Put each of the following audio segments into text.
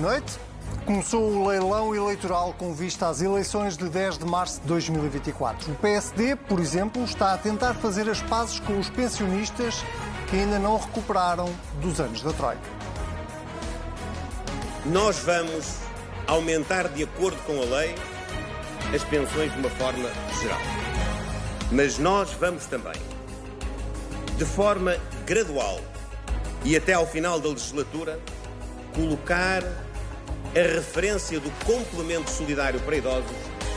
boa noite. Começou o leilão eleitoral com vista às eleições de 10 de março de 2024. O PSD, por exemplo, está a tentar fazer as pazes com os pensionistas que ainda não recuperaram dos anos da Troika. Nós vamos aumentar, de acordo com a lei, as pensões de uma forma geral. Mas nós vamos também, de forma gradual e até ao final da legislatura, colocar a referência do complemento solidário para idosos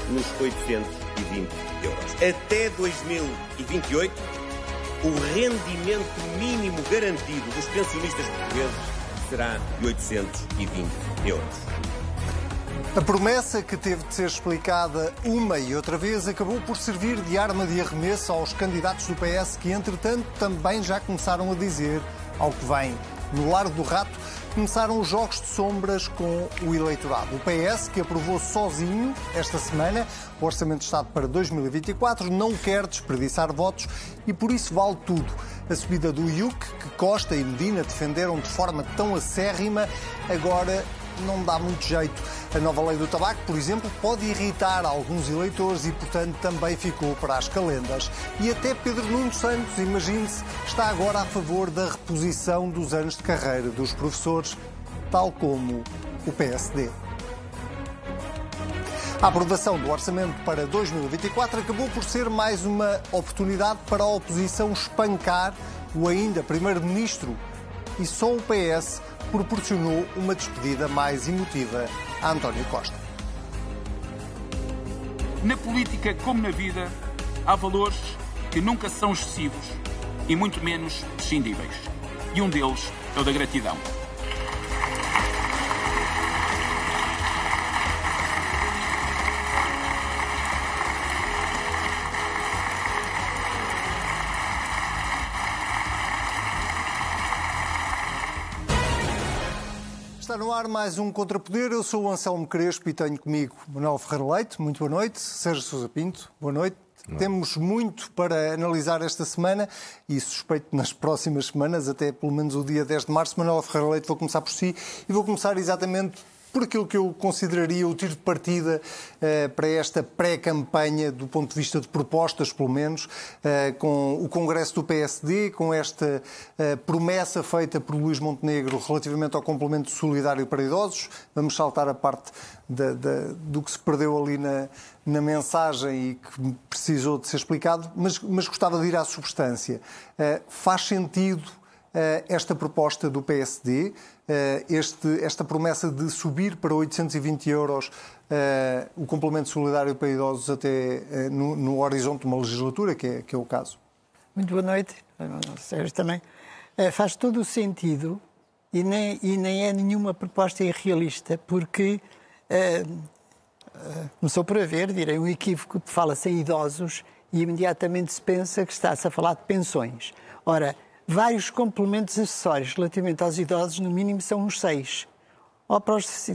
nos 820 euros. Até 2028, o rendimento mínimo garantido dos pensionistas portugueses será de 820 euros. A promessa que teve de ser explicada uma e outra vez acabou por servir de arma de arremesso aos candidatos do PS que, entretanto, também já começaram a dizer ao que vem. No Largo do Rato, começaram os jogos de sombras com o eleitorado. O PS, que aprovou sozinho esta semana o Orçamento de Estado para 2024, não quer desperdiçar votos e por isso vale tudo. A subida do IUC, que Costa e Medina defenderam de forma tão acérrima, agora não dá muito jeito. A nova lei do tabaco, por exemplo, pode irritar alguns eleitores e, portanto, também ficou para as calendas. E até Pedro Nuno Santos, imagine-se, está agora a favor da reposição dos anos de carreira dos professores, tal como o PSD. A aprovação do orçamento para 2024 acabou por ser mais uma oportunidade para a oposição espancar o ainda primeiro-ministro e só o PS proporcionou uma despedida mais emotiva a António Costa. Na política, como na vida, há valores que nunca são excessivos e muito menos prescindíveis. E um deles é o da gratidão. Está no ar mais um Contrapoder. Eu sou o Anselmo Crespo e tenho comigo Manuel Ferreira Leite. Muito boa noite. Sérgio Sousa Pinto. Boa noite. Não. Temos muito para analisar esta semana e suspeito nas próximas semanas, até pelo menos o dia 10 de março. Manuel Ferreira Leite, vou começar por si e vou começar exatamente por aquilo que eu consideraria o tiro de partida uh, para esta pré-campanha, do ponto de vista de propostas, pelo menos, uh, com o Congresso do PSD, com esta uh, promessa feita por Luís Montenegro relativamente ao complemento solidário para idosos. Vamos saltar a parte da, da, do que se perdeu ali na, na mensagem e que precisou de ser explicado, mas, mas gostava de ir à substância. faz sentido esta proposta do PSD? Eh, este, esta promessa de subir para 820 euros uh, o complemento solidário para idosos até uh, no, no, horizonte de uma legislatura, que é, que é o caso. Muito boa noite, Sérgio também. Faz todo o sentido e nem, e nem é nenhuma proposta irrealista, porque começou por haver, direi, um equívoco, fala-se em idosos e imediatamente se pensa que está-se a falar de pensões. Ora, vários complementos acessórios relativamente aos idosos, no mínimo são uns seis. Ou, para os,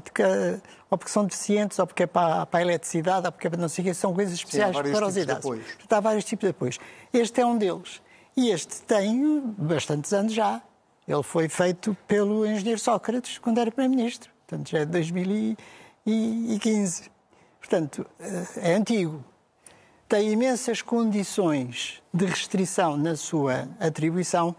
ou porque são deficientes, ou porque é para, para a eletricidade, ou porque é para não sei o quê, são coisas especiais Sim, para os idosos. Portanto, há vários tipos de apoios. Este é um deles. E este tem bastantes anos já. Ele foi feito pelo engenheiro Sócrates quando era Primeiro-Ministro. Portanto, já é de 2015. Portanto, eh, é antigo tem imensas condições de restrição na sua atribuição,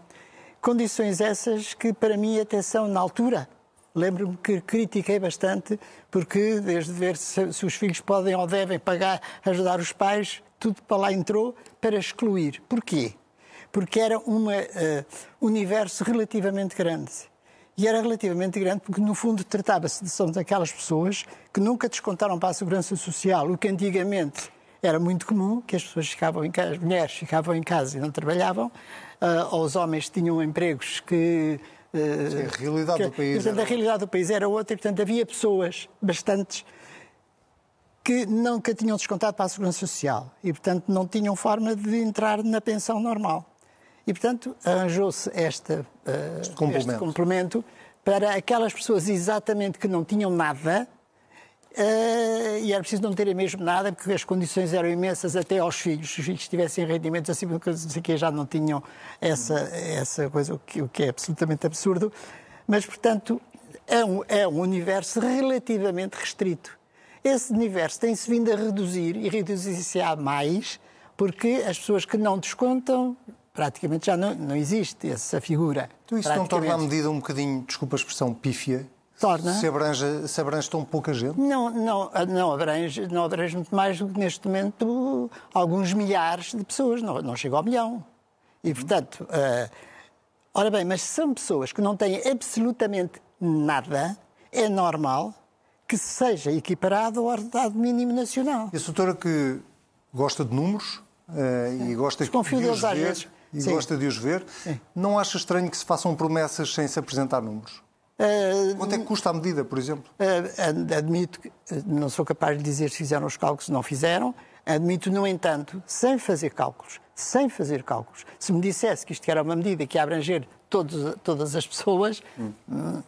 condições essas que para mim até são na altura. Lembro-me que critiquei bastante porque desde ver se, se, os filhos podem ou devem pagar, ajudar os pais, tudo para lá entrou para excluir. Porquê? Porque era um uh, universo relativamente grande. E era relativamente grande porque, no fundo, tratava-se de daquelas pessoas que nunca descontaram para a Segurança Social o que antigamente era muito comum que as pessoas ficavam em casa, as mulheres ficavam em casa e não trabalhavam, uh, ou os homens tinham empregos que uh, a realidade que, do país. Portanto, era... a realidade do país era outra e, portanto, havia pessoas, bastantes, que nunca tinham descontado para a Segurança Social e, portanto, não tinham forma de entrar na pensão normal. E, portanto, arranjou-se uh, este, complemento. este complemento para aquelas pessoas exatamente que não tinham nada, e era preciso não terem mesmo nada, porque as condições eram imensas até aos filhos. Se os filhos tivessem rendimentos acima do que já não tinham essa, essa coisa, o que, o que é absolutamente absurdo. Mas, portanto, é um, é um universo relativamente restrito. Esse universo tem-se vindo a reduzir e reduzir-se a mais porque as pessoas que não descontam praticamente já não, não existe essa figura. Então isso não torna a medida um bocadinho, desculpa a expressão, pífia? Torna. Se abrange, se abrange tão pouca gente? Não, não, não, abrange, não abrange muito mais do que neste momento alguns milhares de pessoas, não, não chega ao milhão. E, portanto, uh, ora bem, mas são pessoas que não têm absolutamente nada, é normal que seja equiparado ao ordenado mínimo nacional. E a doutora que gosta de números uh, e gosta de, de os ver, vezes. e Sim. gosta de os ver, Sim. não acha estranho que se façam promessas sem se apresentar números? Uh, Quanto é que custa a medida, por exemplo? Uh, admito que não sou capaz de dizer se fizeram os cálculos, se não fizeram. Admito, no entanto, sem fazer cálculos, sem fazer cálculos, se me dissesse que isto era uma medida que ia abranger todos, todas as pessoas, hum.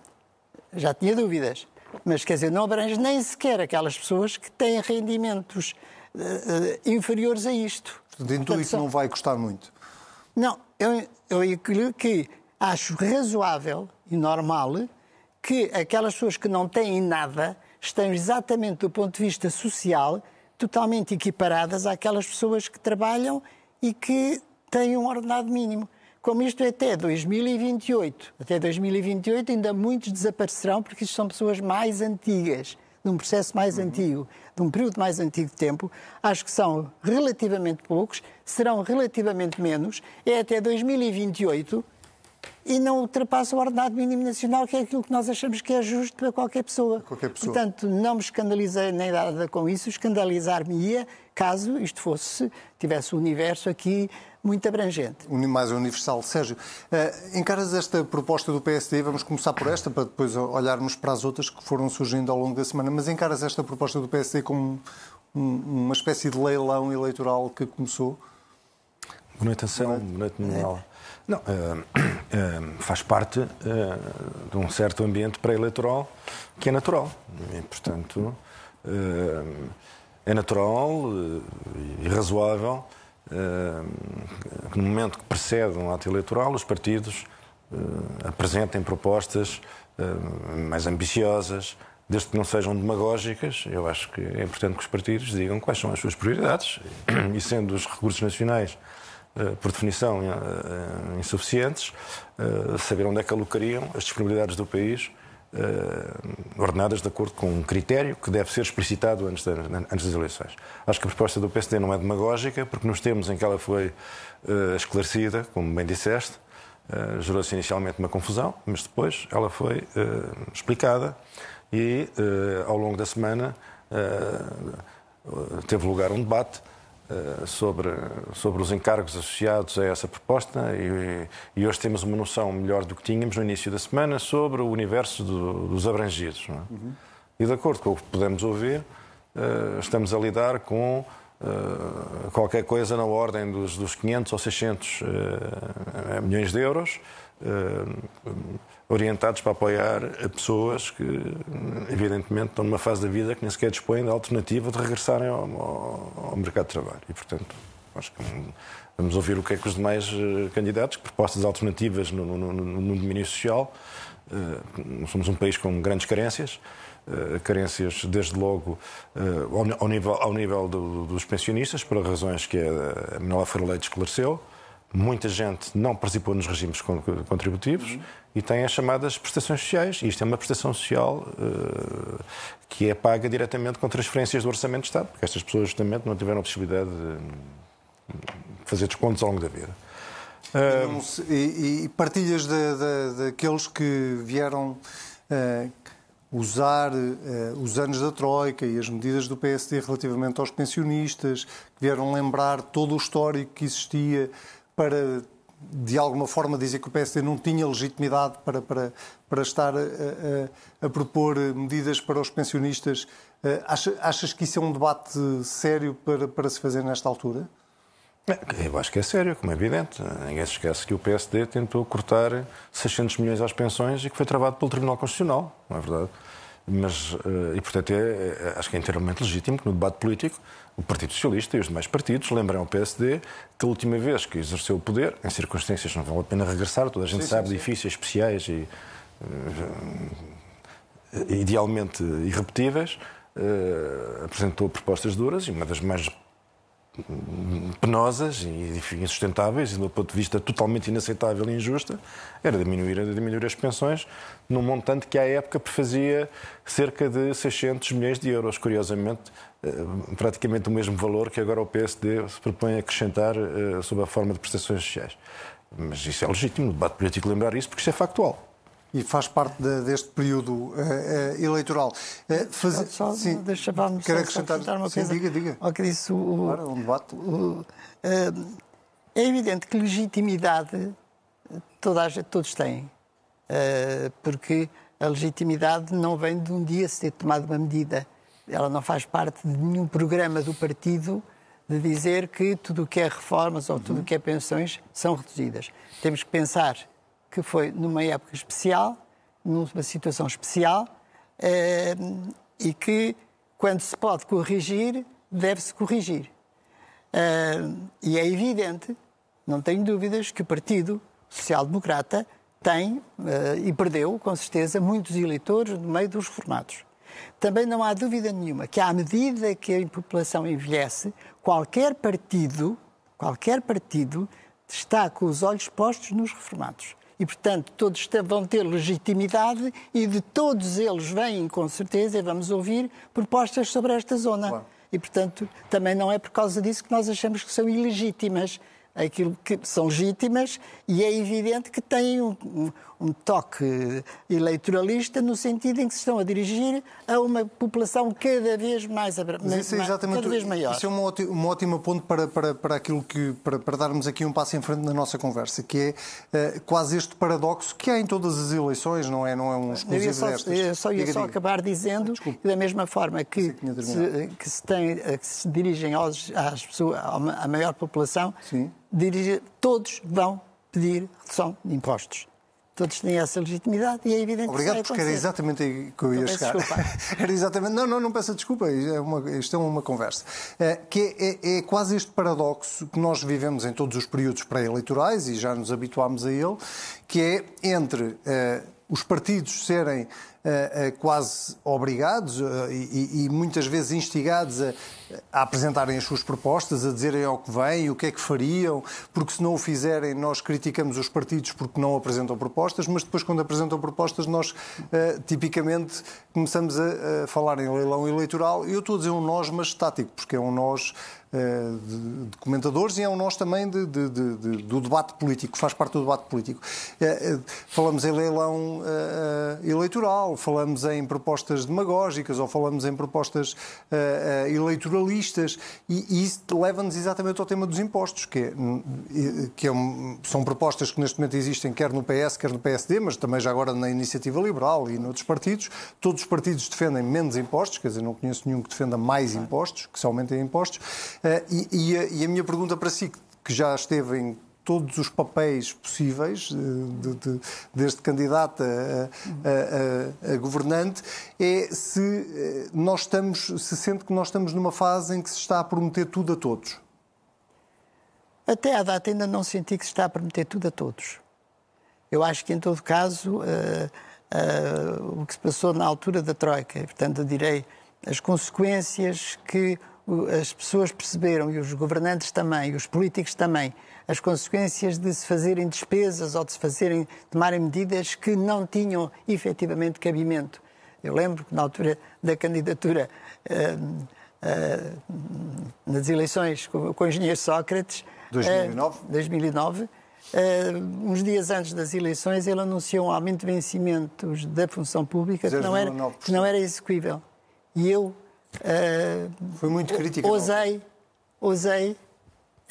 já tinha dúvidas. Mas, quer dizer, não abrange nem sequer aquelas pessoas que têm rendimentos uh, inferiores a isto. Portanto, intuito que não vai custar muito. Não, eu, eu que acho razoável e normal que aquelas pessoas que não têm nada estão exatamente do ponto de vista social totalmente equiparadas àquelas pessoas que trabalham e que têm um ordenado mínimo. Como isto é até 2028, até 2028 ainda muitos desaparecerão porque isto são pessoas mais antigas, de um processo mais uhum. antigo, de um período mais antigo de tempo. Acho que são relativamente poucos, serão relativamente menos. É até 2028 e não ultrapassa o ordenado mínimo nacional, que é aquilo que nós achamos que é justo para qualquer pessoa. Qualquer pessoa. Portanto, não me escandalizei nem nada com isso, escandalizar-me-ia caso isto fosse, tivesse o um universo aqui muito abrangente. Mais universal. Sérgio, uh, encaras esta proposta do PSD, vamos começar por esta, para depois olharmos para as outras que foram surgindo ao longo da semana, mas encaras esta proposta do PSD como um, uma espécie de leilão eleitoral que começou? Boa noite, Anselmo. Boa noite, Manuel. Não, uh, uh, faz parte uh, de um certo ambiente pré-eleitoral que é natural. E, portanto, é natural e razoável que no momento que precede um ato eleitoral os partidos apresentem propostas mais ambiciosas, desde que não sejam demagógicas. Eu acho que é importante que os partidos digam quais são as suas prioridades e, sendo os recursos nacionais por definição, eh, insuficientes, eh, saber onde é que alocariam as disponibilidades do país, ordenadas de acordo com um critério que deve ser explicitado antes, das eleições. Acho que a proposta do PSD não é demagógica, porque nos tempos em que ela foi esclarecida, como bem disseste, gerou-se inicialmente uma confusão, mas depois ela foi explicada e, ao longo da semana, teve lugar um debate eh, sobre, sobre os encargos associados a essa proposta e, e, hoje temos uma noção melhor do que tínhamos no início da semana sobre o universo do, dos abrangidos. É? Uhum. E de acordo com o que podemos ouvir, uh, estamos a lidar com uh, qualquer coisa na ordem dos, dos 500 ou 600 uh, milhões de euros orientados para apoiar pessoas que, evidentemente, estão numa fase da vida que nem sequer dispõem da alternativa de regressarem ao, ao, ao mercado de trabalho. E, portanto, acho que vamos ouvir o que é que os demais eh, candidatos, propostas alternativas no, no, no domínio social. Uh, somos um país com grandes carências. Uh, carências, desde logo, uh, ao, ao, nível, ao nível do, dos pensionistas, por razões que a Manuela Ferreira Leite esclareceu. Muita gente não participou nos regimes contributivos uhum. e tem as chamadas prestações sociais. E isto é uma prestação social uh, que é paga diretamente com transferências do Orçamento de Estado, porque estas pessoas justamente não tiveram a possibilidade de fazer descontos ao longo da vida. Uh... E, e, partilhas daqueles que vieram uh, usar uh, os anos da Troika e as medidas do PSD relativamente aos pensionistas, que vieram lembrar todo o histórico que existia para, de alguma forma, dizer que o PSD não tinha legitimidade para, para, para estar a, a, a propor medidas para os pensionistas. Eh, achas, achas que isso é um debate sério para, para se fazer nesta altura? É, eu acho que é sério, como é evidente. Ninguém se esquece que o PSD tentou cortar 600 milhões às pensões e que foi travado pelo Tribunal Constitucional, não é verdade? Mas, eh, e portanto, é, é, acho que é inteiramente legítimo que no debate político o Partido Socialista e os demais partidos lembrem ao PSD que a última vez que exerceu o poder, em circunstâncias não vale a pena regressar, toda a gente sim, sabe, sim, difíceis, especiais e uh, idealmente irrepetíveis, apresentou propostas duras e uma das mais penosas e insustentáveis e do ponto de vista totalmente inaceitável e injusta era diminuir, era diminuir as pensões num montante que à época prefazia cerca de 600 milhões de euros, curiosamente praticamente o mesmo valor que agora o PSD se propõe acrescentar eh, sob a forma de prestações sociais. Mas isso é legítimo no debate político lembrar isso porque isso é factual e faz parte de, deste período uh, uh, eleitoral. Uh, faz... Só, sim, deixa-me só acrescentar uma sim, coisa. Diga, diga. Ao que disse o, claro, um debate. O, é evidente que legitimidade toda a gente, todos têm, porque a legitimidade não vem de um dia se ter tomado uma medida. Ela não faz parte de nenhum programa do partido de dizer que tudo o que é reformas ou tudo o que é pensões são reduzidas. Temos que pensar que foi numa época especial, numa situação especial, eh, e que, quando se pode corrigir, deve-se corrigir. Eh, e é evidente, não tenho dúvidas, que o Partido Social Democrata tem eh, e perdeu, com certeza, muitos eleitores no meio dos reformados. Também não há dúvida nenhuma que, à medida que a população envelhece, qualquer partido, qualquer partido, está com os olhos postos nos reformados e, portanto, todos vão ter legitimidade e de todos eles vêm, com certeza, e vamos ouvir propostas sobre esta zona. Claro. E, portanto, também não é por causa disso que nós achamos que são ilegítimas aquilo que são legítimas e é evidente que têm um, um, um, toque eleitoralista no sentido em que se estão a dirigir a uma população cada vez mais, Mas isso é exatamente, cada vez maior. Isso é um ótimo, um ótimo ponto para, para, para aquilo que para, para, darmos aqui um passo em frente na nossa conversa, que é uh, quase este paradoxo que há em todas as eleições, não é, não é um exclusivo eu só, destas. Eu só ia diga, só acabar dizendo que da mesma forma que, que se, que se, tem, que se dirigem aos, às pessoas, à maior população, Sim dirigir, todos vão pedir redução de impostos. Todos têm essa legitimidade e é evidente Obrigado, que porque era exatamente aí que eu ia chegar. era exatamente. Não, não, não peça desculpa, isto é uma, isto é uma conversa. É, que é, é, quase este paradoxo que nós vivemos em todos os períodos pré-eleitorais e já nos habituámos a ele, que é entre é, os partidos serem uh, quase obrigados e, muitas vezes instigados a, a, apresentarem as suas propostas, a dizerem ao que vem, o que é que fariam, porque se não o fizerem nós criticamos os partidos porque não apresentam propostas, mas depois quando apresentam propostas nós tipicamente começamos a, a falar em leilão eleitoral eu estou a dizer um nós, mas estático, porque é um nós eh, de, de, comentadores e é um nós também de, de, do debate político, faz parte do debate político. Eh, falamos em leilão eleitoral, falamos em propostas demagógicas ou falamos em propostas eleitoralistas e, e isso leva-nos exatamente ao tema dos impostos, que, é, que é são propostas que neste momento existem quer no PS, quer no PSD, mas também já agora na Iniciativa Liberal e noutros partidos. Todos os partidos defendem menos impostos, quer dizer, não conheço nenhum que defenda mais impostos, que se aumentem impostos. Eh, e, e, a, e, a, minha pergunta para si, que já esteve em todos os papéis possíveis, eh, de, de, desde candidato a, a, a, governante, é se eh, nós estamos, se sente que nós estamos numa fase em que se está a prometer tudo a todos. Até à data ainda não senti que se está a prometer tudo a todos. Eu acho que, em todo caso, uh, uh, o que se passou na altura da Troika, portanto, eu direi as consequências que as pessoas perceberam, e os governantes também, e os políticos também, as consequências de se fazerem despesas ou de se fazerem, tomarem medidas que não tinham efetivamente cabimento. Eu lembro que na altura da candidatura uh, uh, nas eleições com, com o engenheiro Sócrates, 2009, uh, 2009 uns dias antes das eleições, ele anunciou um aumento de vencimentos da função pública que não, era, que não era execuível. E eu Foi muito crítica. Ousei, ousei,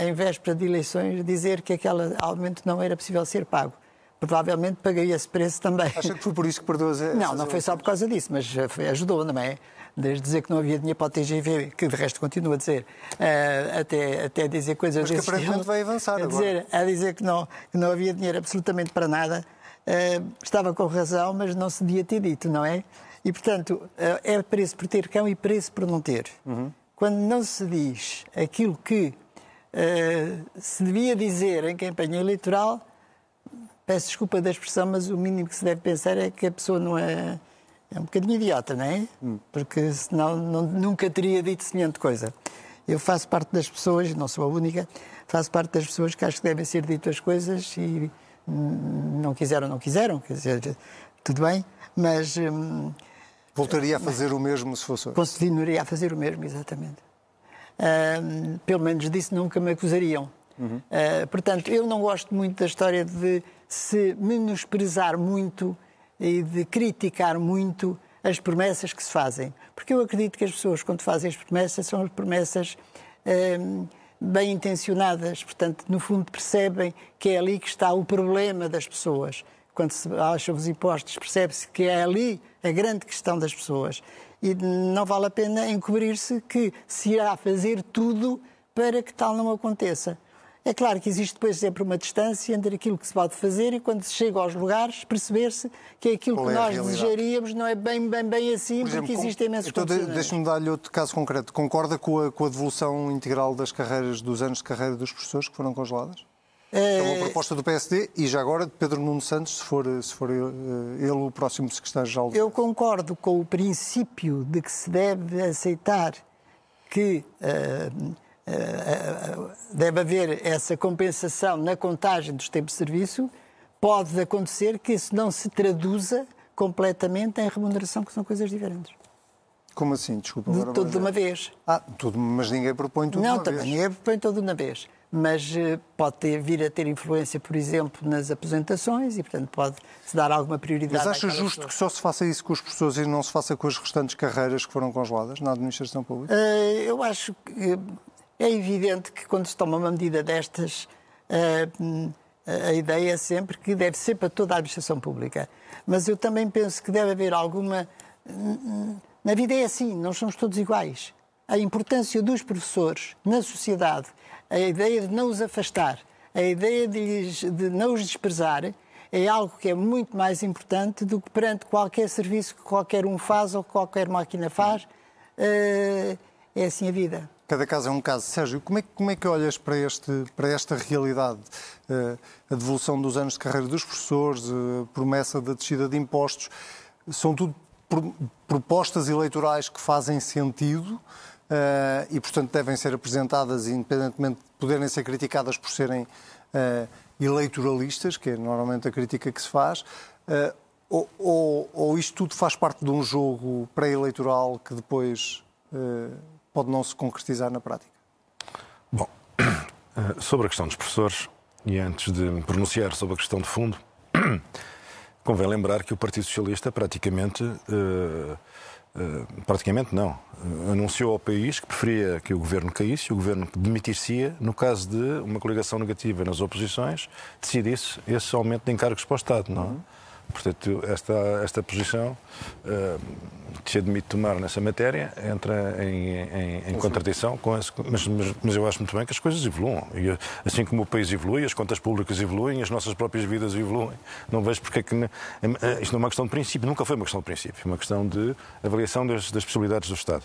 em véspera de eleições, dizer que aquele aumento não era possível ser pago. Provavelmente paguei esse preço também. Acha que foi por isso que perdeu as Não, não foi só por causa disso, mas foi, ajudou, não é? Desde dizer que não havia dinheiro para o TGV, que de resto continua a dizer, uh, até, até dizer coisas Mas que aparentemente vai avançar a agora. Dizer, a dizer que não, que não havia dinheiro absolutamente para nada. Uh, estava com razão, mas não se devia ter dito, não é? E, portanto, eh, é preço por ter cão e preço por não ter. Uhum. Quando não se diz aquilo que uh, se devia dizer em campanha eleitoral, peço desculpa da expressão, mas o mínimo que se deve pensar é que a pessoa não é É um bocadinho idiota, não é? Porque senão não, nunca teria dito semelhante coisa. Eu faço parte das pessoas, não sou a única, faço parte das pessoas que acho que devem ser ditas coisas e hum, não quiseram, não quiseram, quer dizer, tudo bem, mas hum, Voltaria a fazer o mesmo se fosse continuaria a fazer o mesmo, exatamente. Pelo menos disso nunca me acusariam. Uh, portanto, eu não gosto muito da história de se menosprezar muito e de criticar muito as promessas que se fazem. Porque eu acredito que as pessoas, quando fazem as promessas, são as promessas bem intencionadas. Portanto, no fundo, percebem que é ali que está o problema das pessoas. Quando se acham os impostos, percebe-se que é ali a grande questão das pessoas. E não vale a pena encobrir-se que se irá fazer tudo para que tal não aconteça. É claro que existe depois sempre uma distância entre aquilo que se pode fazer e quando se chega aos lugares perceber-se que aquilo Qual que é nós desejaríamos não é bem, bem, bem assim, Por exemplo, porque com- existem imensos então, condicionantes. Deixe-me dar-lhe outro caso concreto. Concorda com a, com a devolução integral das carreiras, dos anos de carreira dos professores que foram congeladas? É uma proposta do PSD e já agora de Pedro Nuno Santos, se for, se for eh, ele o próximo secretário-geral. Eu concordo com o princípio de que se deve aceitar que ah, ah, ah, deve haver essa compensação na contagem dos tempos de serviço. Pode acontecer que isso não se traduza completamente em remuneração, que são coisas diferentes. Como assim? Desculpa. De agora tudo de uma vez. Ah, tudo, mas ninguém propõe tudo de não, uma também vez. ninguém põe tudo de uma vez. Mas eh, pode ter- vir a ter influência, por exemplo, nas apresentações e, portanto, pode-se dar alguma prioridade. Mas acha justo pessoas. que só se faça isso com os professores e não se faça com as restantes carreiras que foram congeladas na administração pública? Eh, Eu acho que é evidente que quando se toma uma medida destas, eh, hum, a ideia é sempre que deve ser para toda a administração pública. Mas eu também penso que deve haver alguma. hum, Na vida é assim, nós somos todos iguais. A importância dos professores na sociedade, a ideia de não os afastar, a ideia de, lhes- de não os desprezar, é algo que é muito mais importante do que perante qualquer serviço que qualquer um faz ou que qualquer máquina faz. Eh, é assim a vida. Cada caso é um caso. Sérgio, como é, como é que olhas para, este, para esta realidade? Eh, a devolução dos anos de carreira dos professores, a promessa da descida de impostos, são tudo pro- propostas eleitorais que fazem sentido eh, e, portanto, devem ser apresentadas, independentemente de poderem ser criticadas por serem eh, eleitoralistas, que é normalmente a crítica que se faz. eh, ou, ou, ou isto tudo faz parte de um jogo pré-eleitoral que depois pode não se concretizar na prática? Bom, sobre a questão dos professores, e antes de me pronunciar sobre a questão de fundo, convém lembrar que o Partido Socialista praticamente. Eh, praticamente não. Eh, anunciou ao país que preferia que o governo caísse, o governo demitir-se no caso de uma coligação negativa nas oposições decidisse esse aumento de encargos para o Estado, não é? Portanto, esta, esta posição eh, se admite tomar nessa matéria entra em, em- em contradição com esse. Mas, mas- mas eu acho muito bem que as coisas evoluam. E, assim como o país evolui, as contas públicas evoluem, as nossas próprias vidas evoluem. Não vejo porque é que. eh, Isto não é uma questão de princípio, nunca foi uma questão de princípio, é uma questão de avaliação das, das possibilidades do Estado.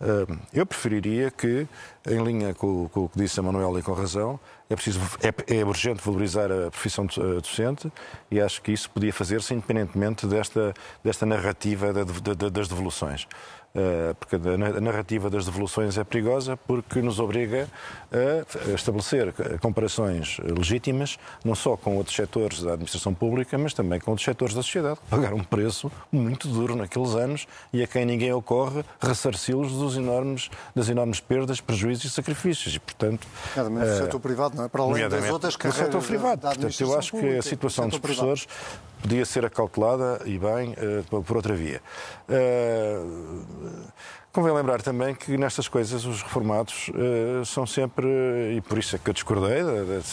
Eh, Eu preferiria que, em linha com, com o que disse a Manuela e com razão, é, preciso, é, é urgente valorizar a profissão eh, docente e acho que isso podia fazer-se independentemente desta, desta narrativa da- da- das devoluções. Eh, Porque a na- a narrativa das devoluções é perigosa porque nos obriga a estabelecer comparações legítimas, não só com outros setores da administração pública, mas também com outros setores da sociedade, que pagaram um preço muito duro naqueles anos e a quem ninguém ocorre ressarci-los enormes, das enormes perdas, prejuízos e sacrifícios. E, portanto, Nomeadamente no eh, setor privado, não é? Para além das outras no carreiras setor da- privado. Portanto, eu acho que a situação do dos setor privado. professores podia ser acautelada e bem eh, por outra via. Eh, Convém lembrar também que nestas coisas os reformados eh, são sempre, e por isso é que eu discordei da,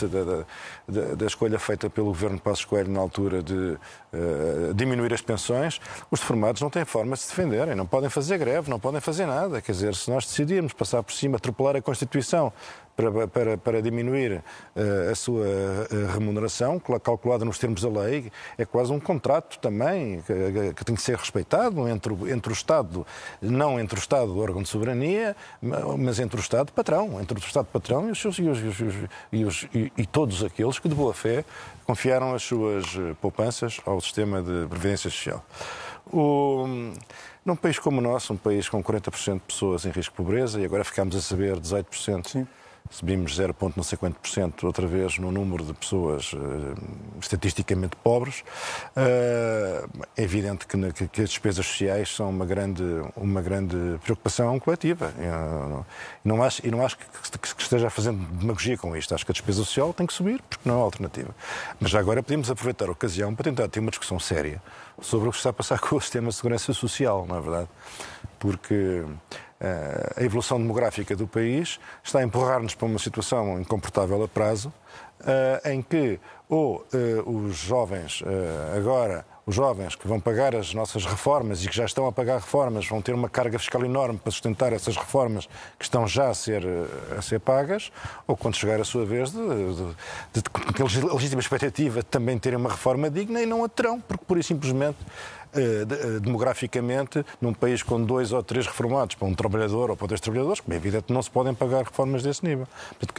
da- da- da- escolha feita pelo governo Passos Coelho na altura de eh, diminuir as pensões, os reformados não têm forma de se defenderem, não podem fazer greve, não podem fazer nada. Quer dizer, se nós decidirmos passar por cima, atropelar a Constituição para, para, para diminuir eh, a sua eh, remuneração, calculada nos termos da lei, é quase um contrato também que, que tem que ser respeitado entre, entre o Estado, não entre o Estado órgão de soberania, mas entre o Estado patrão, entre o Estado patrão e, os seus, e, os, e, os, e, e todos aqueles que de boa fé confiaram as suas poupanças ao sistema de previdência social. O, num país como o nosso, um país com 40% de pessoas em risco de pobreza, e agora ficamos a saber 18%. Sim subimos 0, não sei quanto por cento outra vez no número de pessoas uh, estatisticamente pobres. Uh, é evidente que, que, as despesas sociais são uma grande, uma grande preocupação coletiva. Uh, não acho, e não acho que, que, que, esteja fazendo demagogia com isto. Acho que a despesa social tem que subir, porque não é alternativa. Mas já agora podemos aproveitar a ocasião para tentar ter uma discussão séria sobre o que está a passar com o sistema de segurança social, não é verdade? Porque eh, a evolução demográfica do país está a empurrar-nos para uma situação incomportável a prazo, eh, em que ou eh, os jovens agora os jovens que vão pagar as nossas reformas e que já estão a pagar reformas vão ter uma carga fiscal enorme para sustentar essas reformas que estão já a ser, a ser pagas, ou quando chegar a sua vez, de, de, de, de legítima expectativa de também terem uma reforma digna e não a terão, porque pura e simplesmente eh, eh, demograficamente, num país com dois ou três reformados para um trabalhador ou para dois trabalhadores, como é evidente, não se podem pagar reformas desse nível.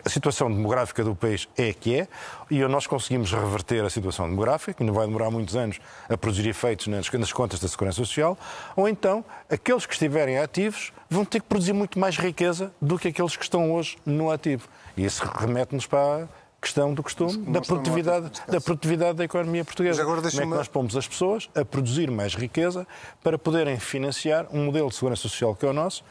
A situação demográfica do país é que é e nós conseguimos reverter a situação demográfica, que não vai demorar muitos anos a produzir efeitos nas contas da Segurança Social, ou então aqueles que estiverem ativos vão ter que produzir muito mais riqueza do que aqueles que estão hoje no ativo. E isso remete-nos para questão do costume da produtividade, da produtividade da economia portuguesa. Como é que nós pomos as pessoas a produzir mais riqueza para poderem financiar um modelo de segurança social que é o nosso,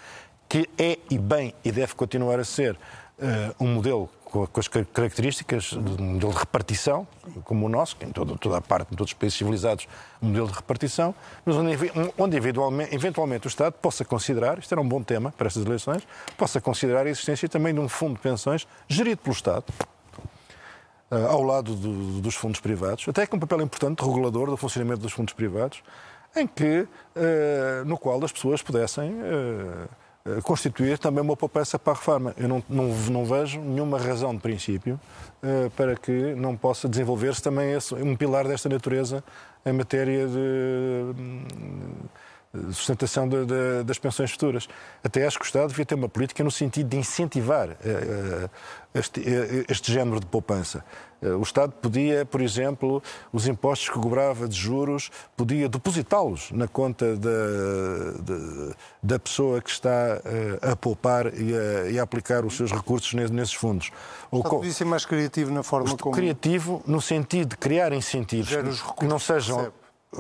que é e bem e deve continuar a ser uh, um modelo com, as características de um modelo de repartição, como o nosso, que em toda, toda a parte, em todos os países civilizados, um modelo de repartição, mas onde, onde eventualmente, o Estado possa considerar, isto era um bom tema para estas eleições, possa considerar a existência também de um fundo de pensões gerido pelo Estado, ao lado do, dos fundos privados, até com um papel importante, regulador do funcionamento dos fundos privados, em que, uh, no qual as pessoas pudessem uh, constituir também uma poupança para a reforma. Eu não, não, não vejo nenhuma razão de princípio para que não possa desenvolver-se também esse, um pilar desta natureza em matéria de sustentação de, de, das pensões futuras. Até acho que o Estado devia ter uma política no sentido de incentivar uh, este, uh, este género de poupança. Uh, o Estado podia, por exemplo, os impostos que cobrava de juros, podia depositá-los na conta da, de, da pessoa que está a poupar e a, e a, aplicar os seus recursos nesses fundos. Ou podia ser mais criativo na forma como... Criativo no sentido de criar incentivos que não sejam,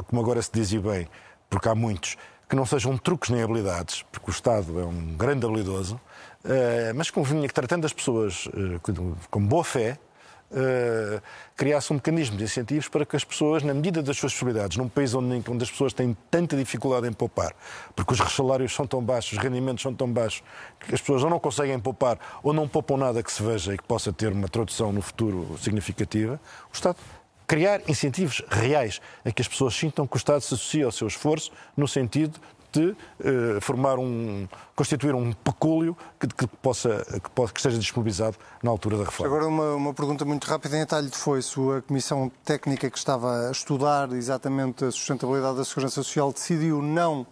como agora se dizia bem, porque há muitos que não sejam truques nem habilidades, porque o Estado é um grande habilidoso, eh, mas convinha que, tratando as pessoas eh, com boa fé, Uh, criasse um mecanismo de incentivos para que as pessoas, na medida das suas possibilidades, num país onde, onde as pessoas têm tanta dificuldade em poupar, porque os salários são tão baixos, os rendimentos são tão baixos, que as pessoas ou não conseguem poupar ou não poupam nada que se veja e que possa ter uma tradução no futuro significativa, o Estado criar incentivos reais a que as pessoas sintam que o Estado se associa ao seu esforço no sentido de uh, formar um, constituir um pecúlio que, que, possa, que, possa, que esteja disponibilizado na altura da reforma. Agora uma, uma pergunta muito rápida em detalhe foi se a Comissão Técnica que estava a estudar exatamente a sustentabilidade da Segurança Social decidiu não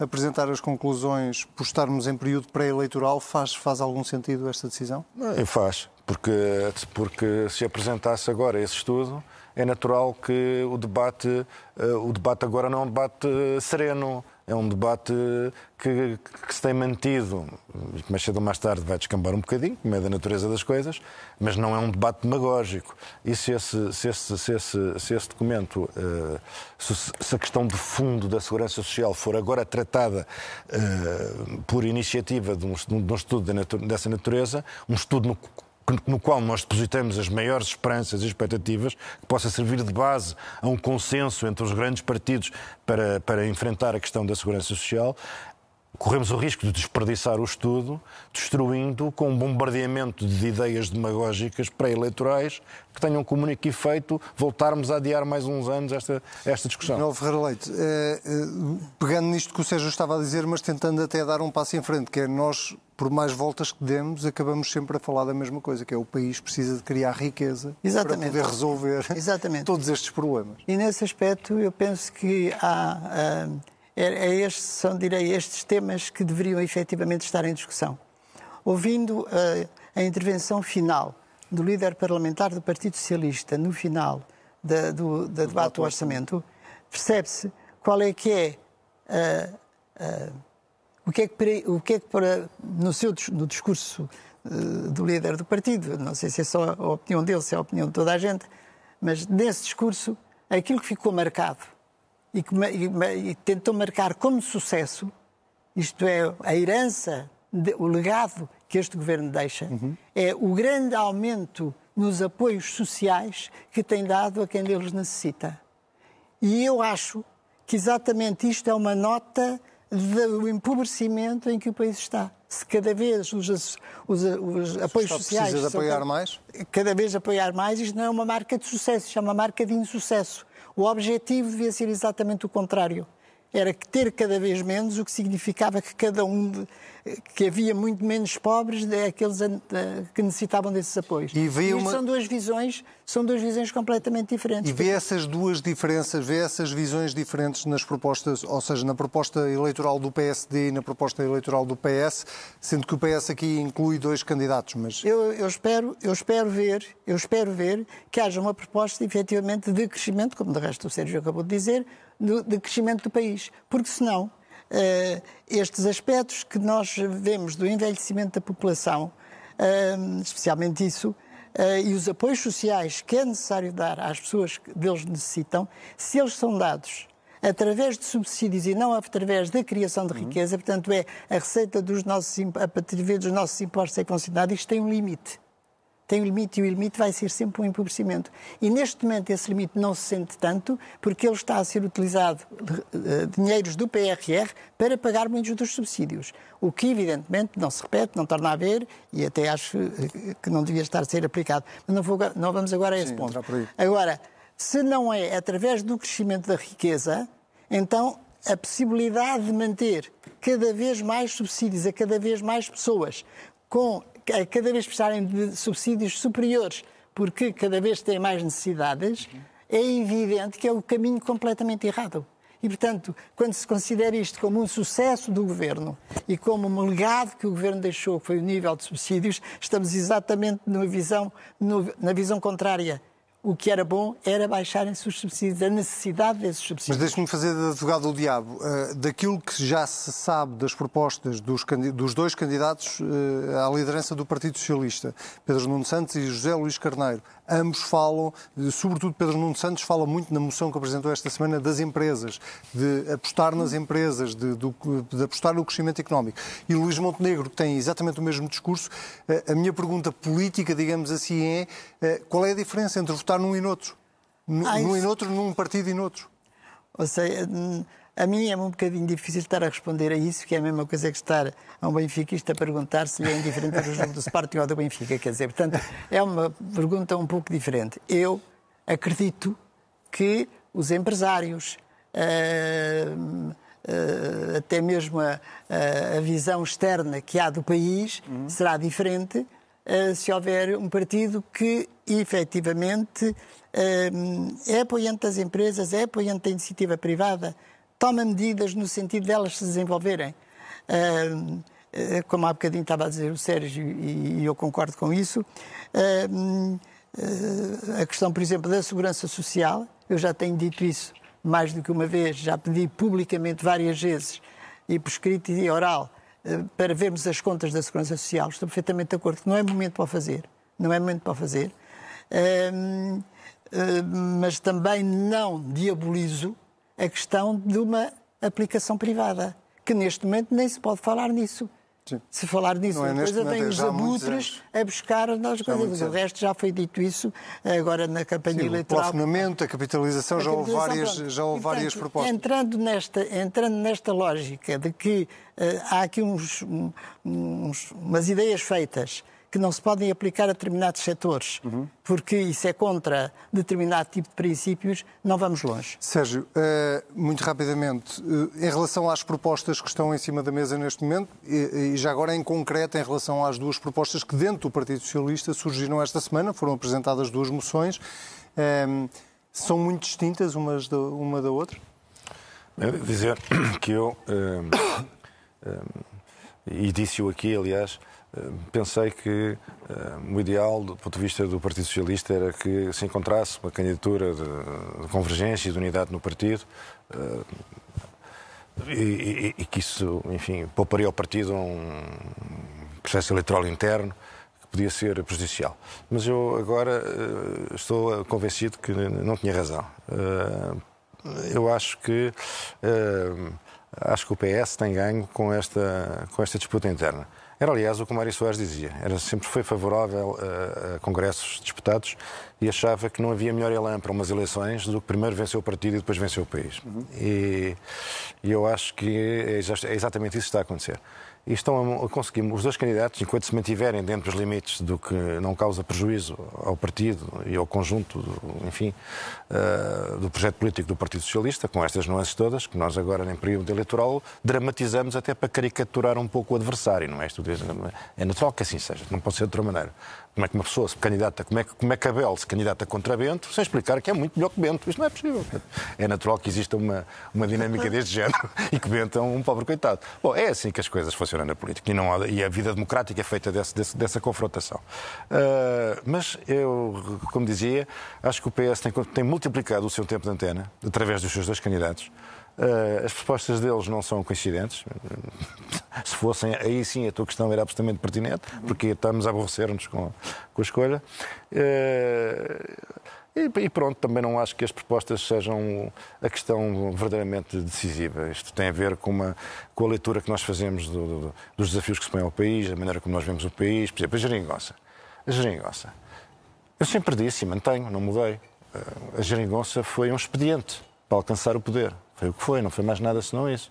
apresentar as conclusões por estarmos em período pré-eleitoral, faz, faz algum sentido esta decisão? Não, faz, porque, porque se apresentasse agora esse estudo, é natural que o debate, eh, o debate agora não é um debate sereno, é um debate que, que, se tem mantido, mais cedo ou mais tarde vai descambar um bocadinho, como é da natureza das coisas, mas não é um debate demagógico. E se esse, se esse, se esse, se esse documento, se, a questão de fundo da segurança social for agora tratada por iniciativa de um, de um estudo dessa natureza, um estudo no no qual nós depositamos as maiores esperanças e expectativas, que possa servir de base a um consenso entre os grandes partidos para, para enfrentar a questão da segurança social, corremos o risco de desperdiçar o estudo, destruindo com um bombardeamento de ideias demagógicas pré-eleitorais que tenham como único efeito voltarmos a adiar mais uns anos esta, esta discussão. Não, Ferreira Leite, é, é, pegando nisto que o Sérgio estava a dizer, mas tentando até dar um passo em frente, que é nós, por mais voltas que demos, acabamos sempre a falar da mesma coisa, que é o país precisa de criar riqueza Exatamente. para poder resolver Exatamente. todos estes problemas. E nesse aspecto eu penso que há... Uh é, é estes, são, direi, estes temas que deveriam efetivamente estar em discussão. Ouvindo uh, a intervenção final do líder parlamentar do Partido Socialista no final da, do, da debate do orçamento, percebe-se qual é que é uh, uh, o que é que, o que, é que para, no seu no discurso uh, do líder do partido, não sei se é só a opinião dele, se é a opinião de toda a gente, mas nesse discurso, aquilo que ficou marcado e que e, e tentou marcar como sucesso, isto é, a herança, de, o legado que este governo deixa, uhum. é o grande aumento nos apoios sociais que tem dado a quem deles necessita. E eu acho que exatamente isto é uma nota do empobrecimento em que o país está. Se cada vez os, os, os apoios sociais. Precisa de apoiar mais? Cada vez apoiar mais, isto não é uma marca de sucesso, isto é uma marca de insucesso. O objetivo devia ser exatamente o contrário. Era ter cada vez menos, o que significava que cada um que havia muito menos pobres daqueles que necessitavam desses apoios. E, e uma... são duas visões, são duas visões completamente diferentes. E vê essas duas diferenças, vê essas visões diferentes nas propostas, ou seja, na proposta eleitoral do PSD e na proposta eleitoral do PS, sendo que o PS aqui inclui dois candidatos, mas eu, eu espero, eu espero ver, eu espero ver que haja uma proposta efetivamente de crescimento, como de resto o Sérgio acabou de dizer, de crescimento do país, porque senão uh, estes aspectos que nós vemos do envelhecimento da população, uh, especialmente isso, uh, e os apoios sociais que é necessário dar às pessoas que deles necessitam, se eles são dados através de subsídios e não através da criação de riqueza, portanto é a receita dos nossos, através dos nossos impostos é considerada, isto tem um limite tem um limite e o limite vai ser sempre um empobrecimento. E neste momento esse limite não se sente tanto porque ele está a ser utilizado uh, dinheiros do PRR para pagar muitos dos subsídios. O que evidentemente não se repete, não torna a ver e até acho eh, que não devia estar a ser aplicado. Mas não, vou, não vamos agora a esse Sim, ponto. Agora, se não é através do crescimento da riqueza, então a possibilidade de manter cada vez mais subsídios a cada vez mais pessoas com cada vez precisarem de subsídios superiores, porque cada vez têm mais necessidades, é evidente que é o caminho completamente errado. E, portanto, quando se considera isto como um sucesso do governo e como um legado que o governo deixou, que foi o nível de subsídios, estamos exatamente visão, na visão contrária o que era bom era baixarem-se os subsídios, a necessidade desses subsídios. Mas deixe-me fazer de advogado do diabo. Uh, daquilo que já se sabe das propostas dos, dos dois candidatos uh, à liderança do Partido Socialista, Pedro Nuno Santos e José Luís Carneiro, ambos falam, sobretudo Pedro Nuno Santos, fala muito na moção que apresentou esta semana das empresas, de apostar nas empresas, de, de, de apostar no crescimento económico. E Luís Montenegro tem exatamente o mesmo discurso. Uh, a minha pergunta política, digamos assim, é qual é a diferença entre votar num e noutro? Num, ah, num e noutro, num partido e noutro? Ou seja, a mim é um bocadinho difícil estar a responder a isso, que é a mesma coisa que estar a um benfiquista a perguntar se lhe é indiferente o jogo do Sporting ou do Benfica. Quer dizer, portanto, é uma pergunta um pouco diferente. Eu acredito que os empresários, uh, uh, até mesmo a, a, visão externa que há do país, uhum. será diferente se houver um partido que efetivamente é apoiante das empresas, é apoiante da iniciativa privada, toma medidas no sentido delas se desenvolverem. Uh, como há bocadinho estava a dizer o Sérgio, e, eu concordo com isso, a questão, por exemplo, da segurança social, eu já tenho dito isso mais do que uma vez, já pedi publicamente várias vezes, e por escrito e oral, para vermos as contas da segurança social. Estou perfeitamente de acordo que não é momento para o fazer, não é momento para o fazer, mas também não diabolizo a questão de uma aplicação privada, que neste momento nem se pode falar nisso. Sim. Se falar nisso, é depois vem os abutres a buscar as coisas. O resto já foi dito isso agora na campanha Sim, eleitoral. O plafonamento, a capitalização, a já houve várias, já houve e, portanto, várias propostas. Entrando nesta, entrando nesta lógica de que uh, há aqui uns, uns, umas ideias feitas que não se podem aplicar a determinados setores, uhum. porque isso é contra determinado tipo de princípios, não vamos longe. Sérgio, eh, muito rapidamente, eh, em relação às propostas que estão em cima da mesa neste momento, e já agora em concreto em relação às duas propostas que dentro do Partido Socialista surgiram esta semana, foram apresentadas duas moções, eh, são muito distintas umas da, uma da outra? Dizer que eu, um, um, e disse-o aqui, aliás, pensei que um, o ideal, do ponto de vista do Partido Socialista, era que se encontrasse uma candidatura de, de convergência e de unidade no partido. Uh, e, e, e, que isso, enfim, pouparia ao partido um processo eleitoral interno que podia ser prejudicial. Mas eu agora uh, estou convencido que não tinha razão. Uh, eu acho que acho que o PS tem ganho com esta, com esta disputa interna. Era, aliás, o que o Mário Soares dizia. Era, sempre foi favorável a, a, congressos disputados e achava que não havia melhor elan para umas eleições do que primeiro vencer o partido e depois vencer o país. Uhum. E, e, eu acho que é, é exatamente isso que está a acontecer e estão a conseguir, os dois candidatos, enquanto se mantiverem dentro dos limites do que não causa prejuízo ao partido e ao conjunto, enfim, uh, do projeto político do Partido Socialista, com estas nuances todas, que nós agora, em período eleitoral, dramatizamos até para caricaturar um pouco o adversário, não é? É natural que assim seja, não pode ser de outra maneira. Como é que uma pessoa se candidata, como é que, como é que Abel se candidata contra Bento, sem explicar que é muito melhor que Bento. Isto não é possível. É natural que exista uma, uma dinâmica deste género e que Bento é um pobre coitado. Bom, é assim que as coisas funcionam na política e, não há, e a vida democrática é feita desse, desse, dessa confrontação. Uh, mas eu, como dizia, acho que o PS tem, tem multiplicado o seu tempo de antena através dos seus dois candidatos. Uh, as propostas deles não são coincidentes. Se fossem, aí sim a tua questão era absolutamente pertinente, porque estamos a aborrecer-nos com, com a escolha. Uh, e, pronto, também não acho que as propostas sejam a questão verdadeiramente decisiva. Isto tem a ver com, uma, com a leitura que nós fazemos do, do, dos desafios que se põem ao país, a maneira como nós vemos o país. Por exemplo, a geringonça. A geringonça. Eu sempre disse e mantenho, não mudei. Eh, a geringonça foi um expediente para alcançar o poder. Foi o que foi, não foi mais nada senão isso.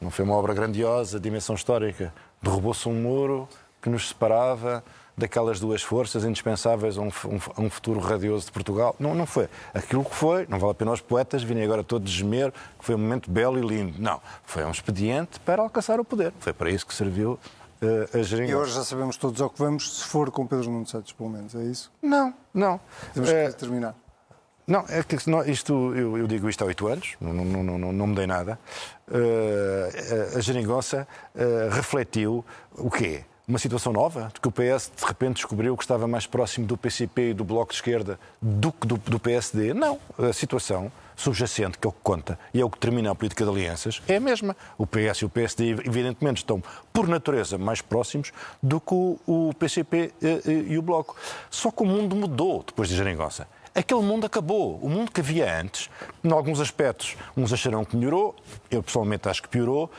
Não foi uma obra grandiosa, dimensão histórica. Derrubou-se um muro que nos separava daquelas duas forças indispensáveis a um, a um, futuro radioso de Portugal. Não, não foi. Aquilo que foi, não vale a pena os poetas virem agora todos gemer que foi um momento belo e lindo. Não. Foi um expediente para alcançar o poder. Foi para isso que serviu uh, a geringonça. E hoje já sabemos todos ao que vamos, se for com Pedro Nuno Santos, pelo menos, é isso? Não, não. Temos que uh, terminar. Não, é que isto, eu, eu, digo isto há oito anos, não, não, não, não mudei nada. Uh, a geringonça uh, refletiu o quê? Uma situação nova, de que o PS de repente descobriu que estava mais próximo do PCP e do Bloco de Esquerda do que do, do PSD. Não, a situação subjacente, que é o que conta e é o que determina a política de alianças, é a mesma. O PS e o PSD, evidentemente, estão, por natureza, mais próximos do que o, o PCP e, eh, e, o Bloco. Só que o mundo mudou depois de Geringonça aquele mundo acabou. O mundo que havia antes, em alguns aspectos, uns acharão que melhorou, eu pessoalmente acho que piorou,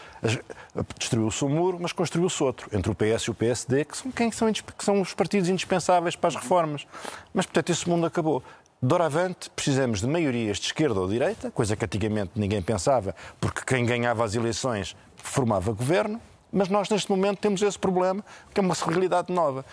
destruiu-se um muro, mas construiu-se outro, entre o PS e o PSD, que são, quem são, que são os partidos indispensáveis para as reformas. Mas, portanto, esse mundo acabou. Doravante, precisamos de maiorias de esquerda ou de direita, coisa que antigamente ninguém pensava, porque quem ganhava as eleições formava governo, mas nós neste momento temos esse problema, que é uma realidade nova.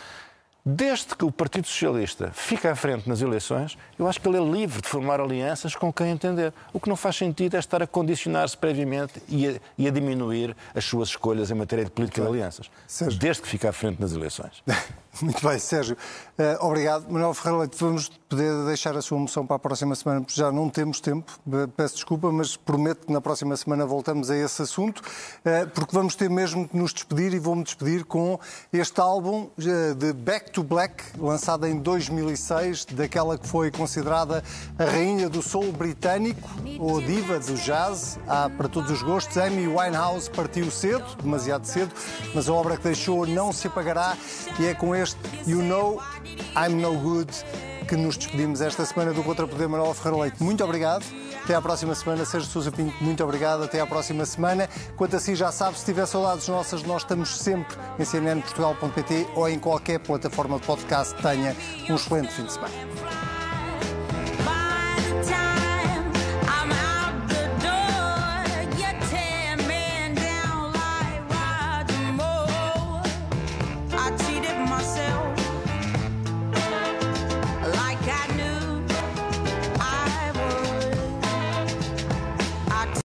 Desde que o Partido Socialista fica à frente nas eleições, eu acho que ele é livre de formar alianças com quem entender. O que não faz sentido é estar a condicionar-se previamente e a, e a, diminuir as suas escolhas em matéria de política de alianças. Sérgio. Desde que fica à frente nas eleições. Muito bem, Sérgio. Uh, obrigado. Manuel Ferreira Leite, vamos poder deixar a sua moção para a próxima semana, porque já não temos tempo. Peço desculpa, mas prometo que na próxima semana voltamos a esse assunto, uh, porque vamos ter mesmo que nos despedir e vou-me despedir com este álbum uh, de Back to Black, lançado em 2006, daquela que foi considerada a rainha do soul britânico, ou diva do jazz, há para todos os gostos. Amy Winehouse partiu cedo, demasiado cedo, mas a obra que deixou não se apagará e é com este You Know I'm No Good que nos despedimos esta semana do Contrapoder Manuel Ferreira Leite. Muito obrigado. Até à próxima semana. Sérgio Sousa Pinto, muito obrigado. Até à próxima semana. Quanto assim, já sabe, se tiver saudades nossas, nós estamos sempre em cnnportugal.pt ou em qualquer plataforma de podcast. Tenha um excelente fim de semana.